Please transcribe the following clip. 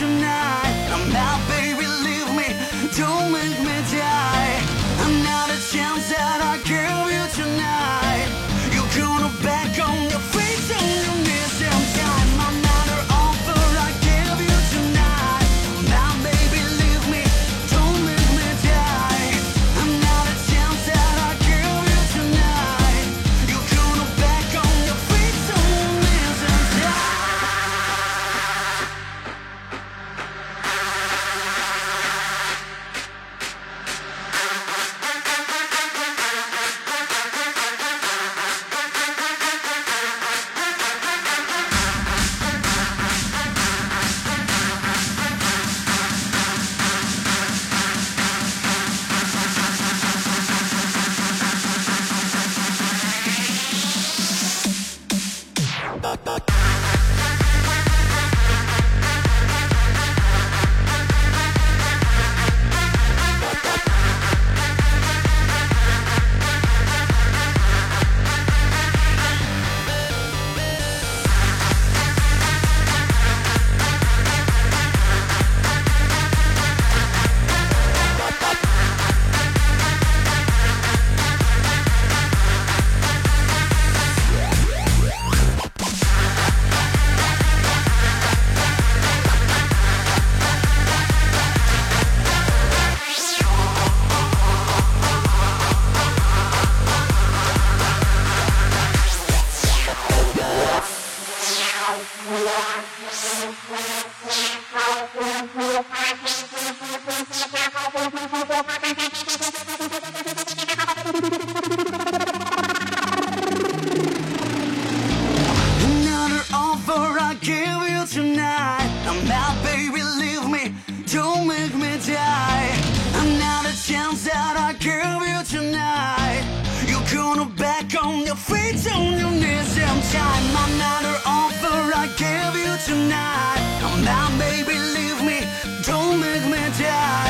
you now. your feet on your knees and time Another offer I give you tonight. Come on, baby, leave me. Don't make me die.